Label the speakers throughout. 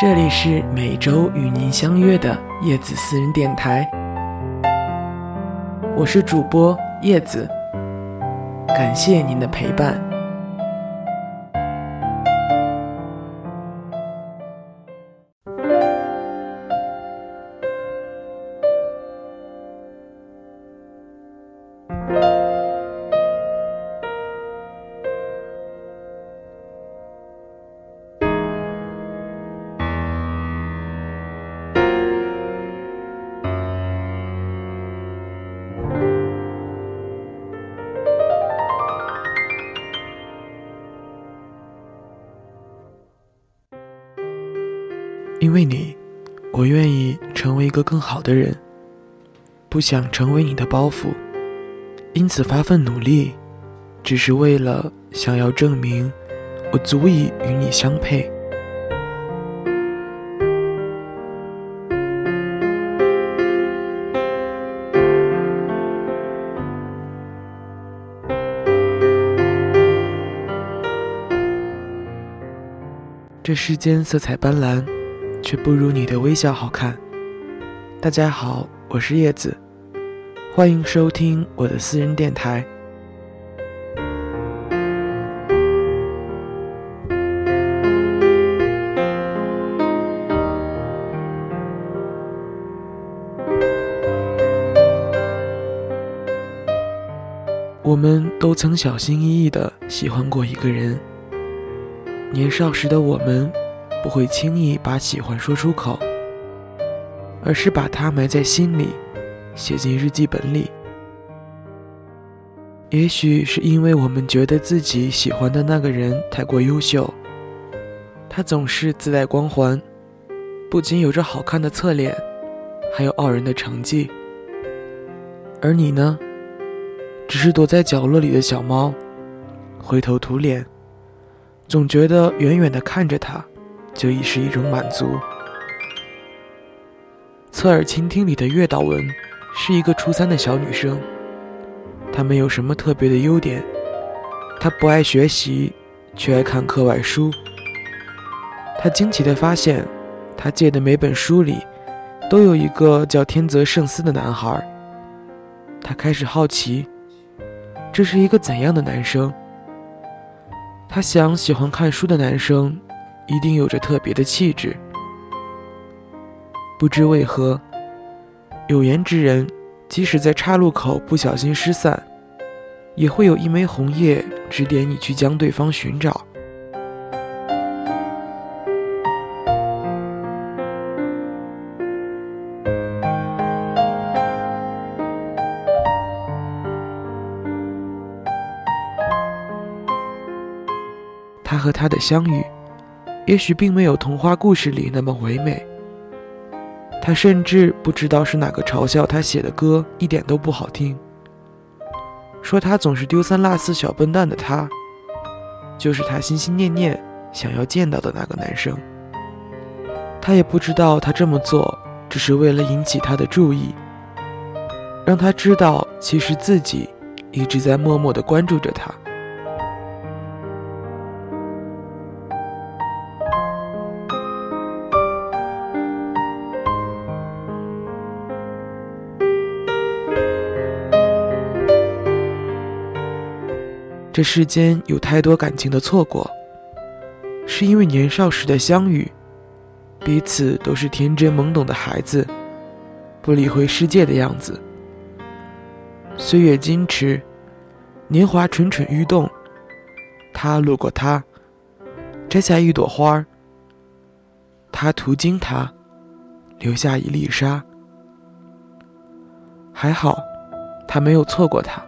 Speaker 1: 这里是每周与您相约的叶子私人电台，我是主播叶子，感谢您的陪伴。为你，我愿意成为一个更好的人，不想成为你的包袱，因此发奋努力，只是为了想要证明我足以与你相配。这世间色彩斑斓。却不如你的微笑好看。大家好，我是叶子，欢迎收听我的私人电台。我们都曾小心翼翼的喜欢过一个人，年少时的我们。不会轻易把喜欢说出口，而是把它埋在心里，写进日记本里。也许是因为我们觉得自己喜欢的那个人太过优秀，他总是自带光环，不仅有着好看的侧脸，还有傲人的成绩。而你呢，只是躲在角落里的小猫，灰头土脸，总觉得远远的看着他。就已是一种满足。侧耳倾听里的月岛文是一个初三的小女生，她没有什么特别的优点，她不爱学习，却爱看课外书。她惊奇地发现，她借的每本书里都有一个叫天泽圣司的男孩。她开始好奇，这是一个怎样的男生？她想，喜欢看书的男生。一定有着特别的气质。不知为何，有缘之人，即使在岔路口不小心失散，也会有一枚红叶指点你去将对方寻找。他和他的相遇。也许并没有童话故事里那么唯美。他甚至不知道是哪个嘲笑他写的歌一点都不好听，说他总是丢三落四、小笨蛋的他，就是他心心念念想要见到的那个男生。他也不知道他这么做只是为了引起他的注意，让他知道其实自己一直在默默地关注着他。这世间有太多感情的错过，是因为年少时的相遇，彼此都是天真懵懂的孩子，不理会世界的样子。岁月矜持，年华蠢蠢欲动。他路过他，摘下一朵花儿。他途经他，留下一粒沙。还好，他没有错过他。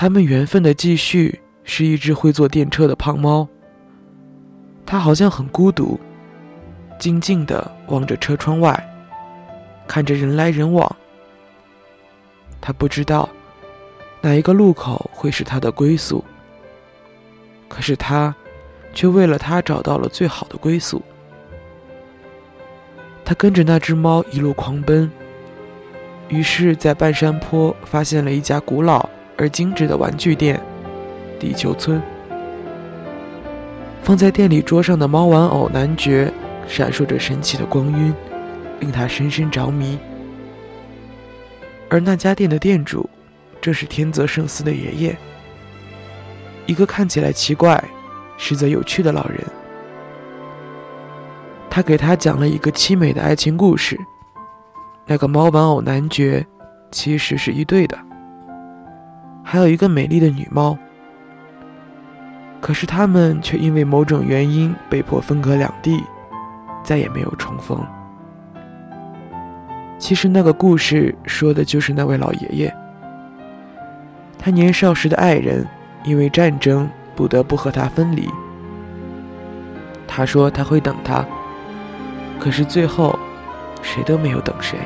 Speaker 1: 他们缘分的继续是一只会坐电车的胖猫。它好像很孤独，静静地望着车窗外，看着人来人往。他不知道哪一个路口会是他的归宿，可是他却为了它找到了最好的归宿。他跟着那只猫一路狂奔，于是，在半山坡发现了一家古老而精致的玩具店——地球村。放在店里桌上的猫玩偶男爵，闪烁着神奇的光晕，令他深深着迷。而那家店的店主，正是天泽圣司的爷爷，一个看起来奇怪，实则有趣的老人。他给他讲了一个凄美的爱情故事。那个猫玩偶男爵，其实是一对的，还有一个美丽的女猫。可是他们却因为某种原因被迫分隔两地，再也没有重逢。其实那个故事说的就是那位老爷爷，他年少时的爱人因为战争不得不和他分离。他说他会等他。可是最后，谁都没有等谁。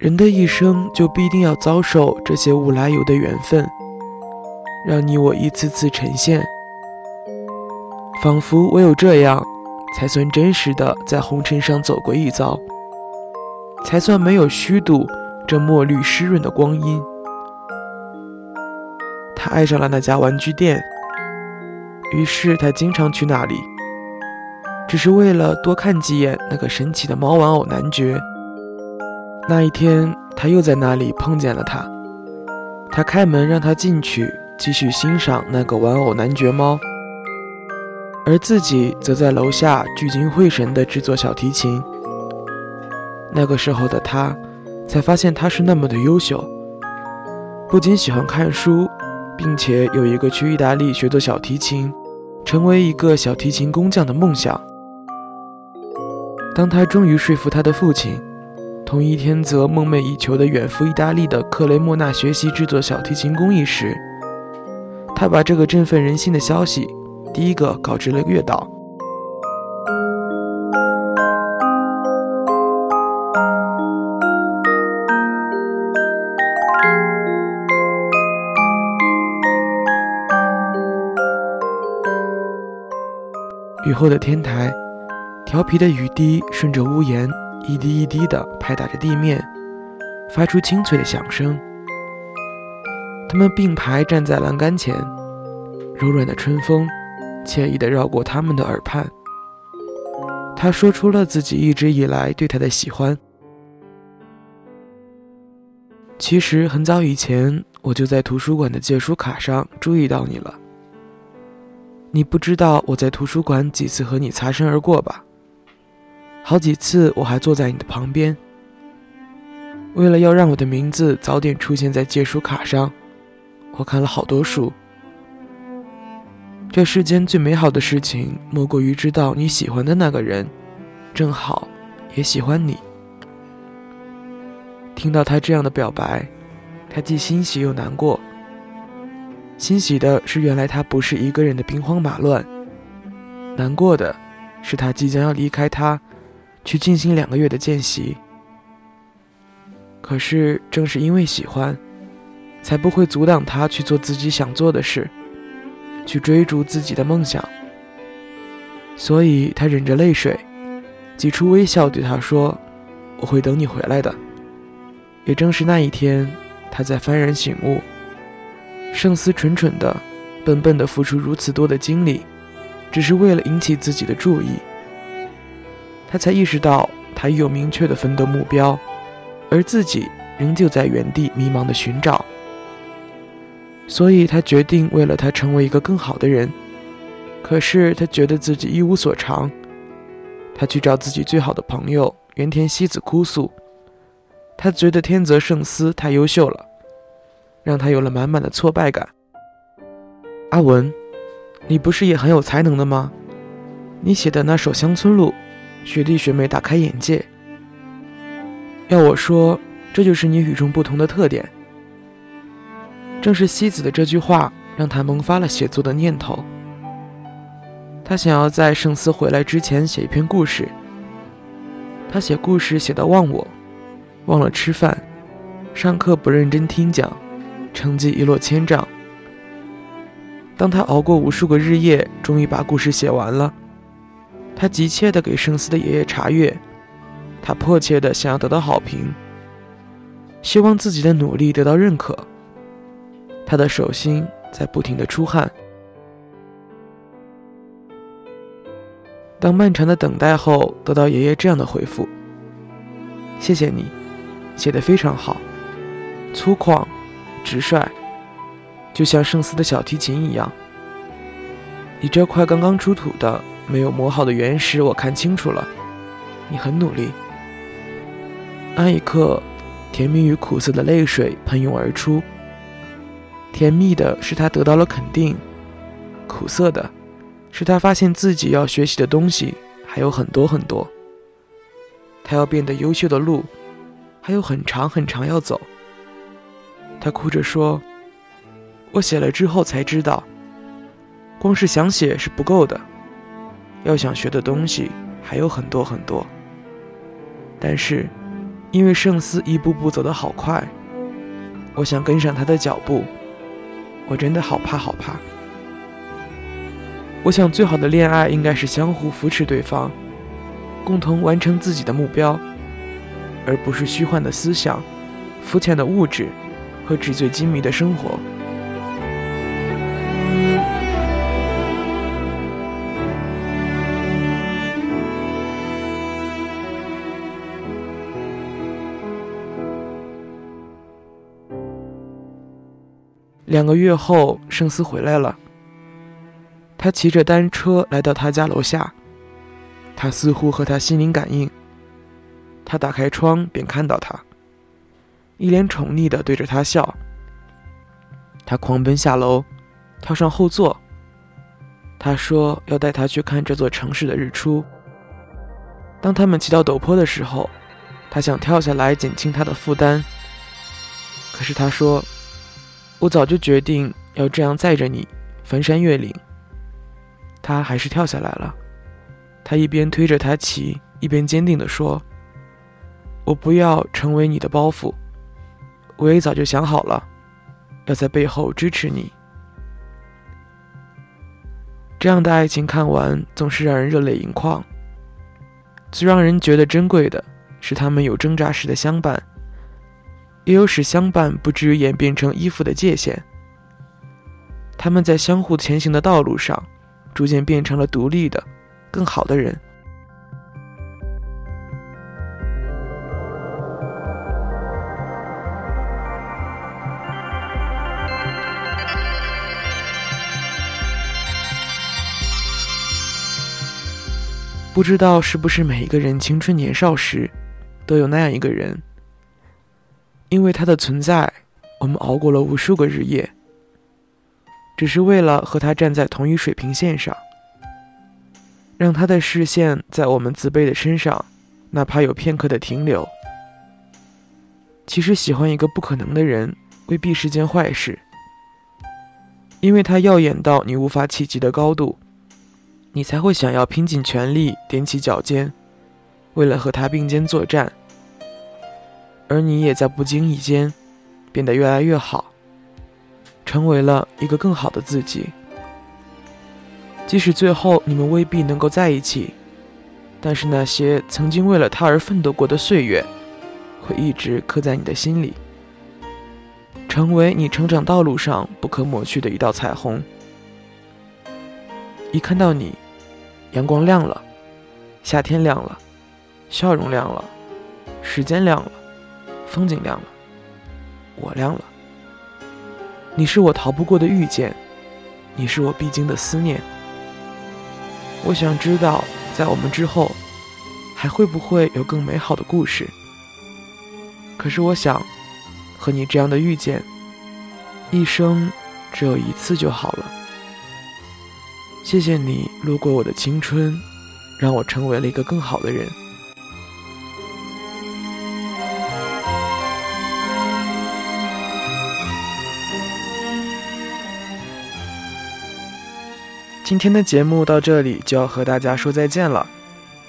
Speaker 1: 人的一生就必定要遭受这些无来由的缘分，让你我一次次呈现，仿佛唯有这样。才算真实的在红尘上走过一遭，才算没有虚度这墨绿湿润的光阴。他爱上了那家玩具店，于是他经常去那里，只是为了多看几眼那个神奇的猫玩偶男爵。那一天，他又在那里碰见了他，他开门让他进去，继续欣赏那个玩偶男爵猫。而自己则在楼下聚精会神地制作小提琴。那个时候的他，才发现他是那么的优秀，不仅喜欢看书，并且有一个去意大利学做小提琴，成为一个小提琴工匠的梦想。当他终于说服他的父亲，同一天则梦寐以求的远赴意大利的克雷莫纳学习制作小提琴工艺时，他把这个振奋人心的消息。第一个告知了月岛。雨后的天台，调皮的雨滴顺着屋檐一滴一滴地拍打着地面，发出清脆的响声。他们并排站在栏杆前，柔软的春风。惬意地绕过他们的耳畔，他说出了自己一直以来对他的喜欢。其实很早以前，我就在图书馆的借书卡上注意到你了。你不知道我在图书馆几次和你擦身而过吧？好几次我还坐在你的旁边。为了要让我的名字早点出现在借书卡上，我看了好多书。这世间最美好的事情，莫过于知道你喜欢的那个人，正好也喜欢你。听到他这样的表白，他既欣喜又难过。欣喜的是，原来他不是一个人的兵荒马乱；难过的是，他即将要离开他，去进行两个月的见习。可是，正是因为喜欢，才不会阻挡他去做自己想做的事。去追逐自己的梦想，所以他忍着泪水，挤出微笑对他说：“我会等你回来的。”也正是那一天，他才幡然醒悟，圣思蠢蠢的、笨笨的付出如此多的精力，只是为了引起自己的注意。他才意识到，他已有明确的奋斗目标，而自己仍旧在原地迷茫的寻找。所以他决定为了他成为一个更好的人，可是他觉得自己一无所长。他去找自己最好的朋友原田希子哭诉，他觉得天泽圣司太优秀了，让他有了满满的挫败感。阿文，你不是也很有才能的吗？你写的那首《乡村路》，学弟学妹大开眼界。要我说，这就是你与众不同的特点。正是西子的这句话，让他萌发了写作的念头。他想要在圣司回来之前写一篇故事。他写故事写到忘我，忘了吃饭，上课不认真听讲，成绩一落千丈。当他熬过无数个日夜，终于把故事写完了，他急切地给圣思的爷爷查阅，他迫切地想要得到好评，希望自己的努力得到认可。他的手心在不停地出汗。当漫长的等待后，得到爷爷这样的回复：“谢谢你，写得非常好，粗犷、直率，就像圣斯的小提琴一样。你这块刚刚出土的、没有磨好的原石，我看清楚了，你很努力。”那一刻，甜蜜与苦涩的泪水喷涌而出。甜蜜的是他得到了肯定，苦涩的。是他发现自己要学习的东西还有很多很多，他要变得优秀的路还有很长很长要走。他哭着说：“我写了之后才知道，光是想写是不够的，要想学的东西还有很多很多。但是，因为圣思一步步走得好快，我想跟上他的脚步，我真的好怕好怕。”我想，最好的恋爱应该是相互扶持对方，共同完成自己的目标，而不是虚幻的思想、肤浅的物质和纸醉金迷的生活。两个月后，圣斯回来了。他骑着单车来到他家楼下，他似乎和他心灵感应。他打开窗便看到他，一脸宠溺地对着他笑。他狂奔下楼，跳上后座。他说要带他去看这座城市的日出。当他们骑到陡坡的时候，他想跳下来减轻他的负担。可是他说：“我早就决定要这样载着你，翻山越岭。”他还是跳下来了。他一边推着他骑，一边坚定地说：“我不要成为你的包袱。我也早就想好了，要在背后支持你。”这样的爱情看完总是让人热泪盈眶。最让人觉得珍贵的是他们有挣扎时的相伴，也有使相伴不至于演变成依附的界限。他们在相互前行的道路上。逐渐变成了独立的、更好的人。不知道是不是每一个人青春年少时都有那样一个人，因为他的存在，我们熬过了无数个日夜。只是为了和他站在同一水平线上，让他的视线在我们自卑的身上，哪怕有片刻的停留。其实喜欢一个不可能的人，未必是件坏事，因为他耀眼到你无法企及的高度，你才会想要拼尽全力踮起脚尖，为了和他并肩作战。而你也在不经意间，变得越来越好。成为了一个更好的自己。即使最后你们未必能够在一起，但是那些曾经为了他而奋斗过的岁月，会一直刻在你的心里，成为你成长道路上不可抹去的一道彩虹。一看到你，阳光亮了，夏天亮了，笑容亮了，时间亮了，风景亮了，我亮了。你是我逃不过的遇见，你是我必经的思念。我想知道，在我们之后，还会不会有更美好的故事？可是我想，和你这样的遇见，一生只有一次就好了。谢谢你路过我的青春，让我成为了一个更好的人。今天的节目到这里就要和大家说再见了。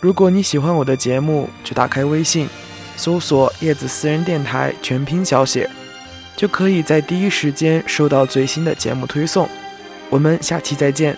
Speaker 1: 如果你喜欢我的节目，就打开微信，搜索“叶子私人电台”全拼小写，就可以在第一时间收到最新的节目推送。我们下期再见。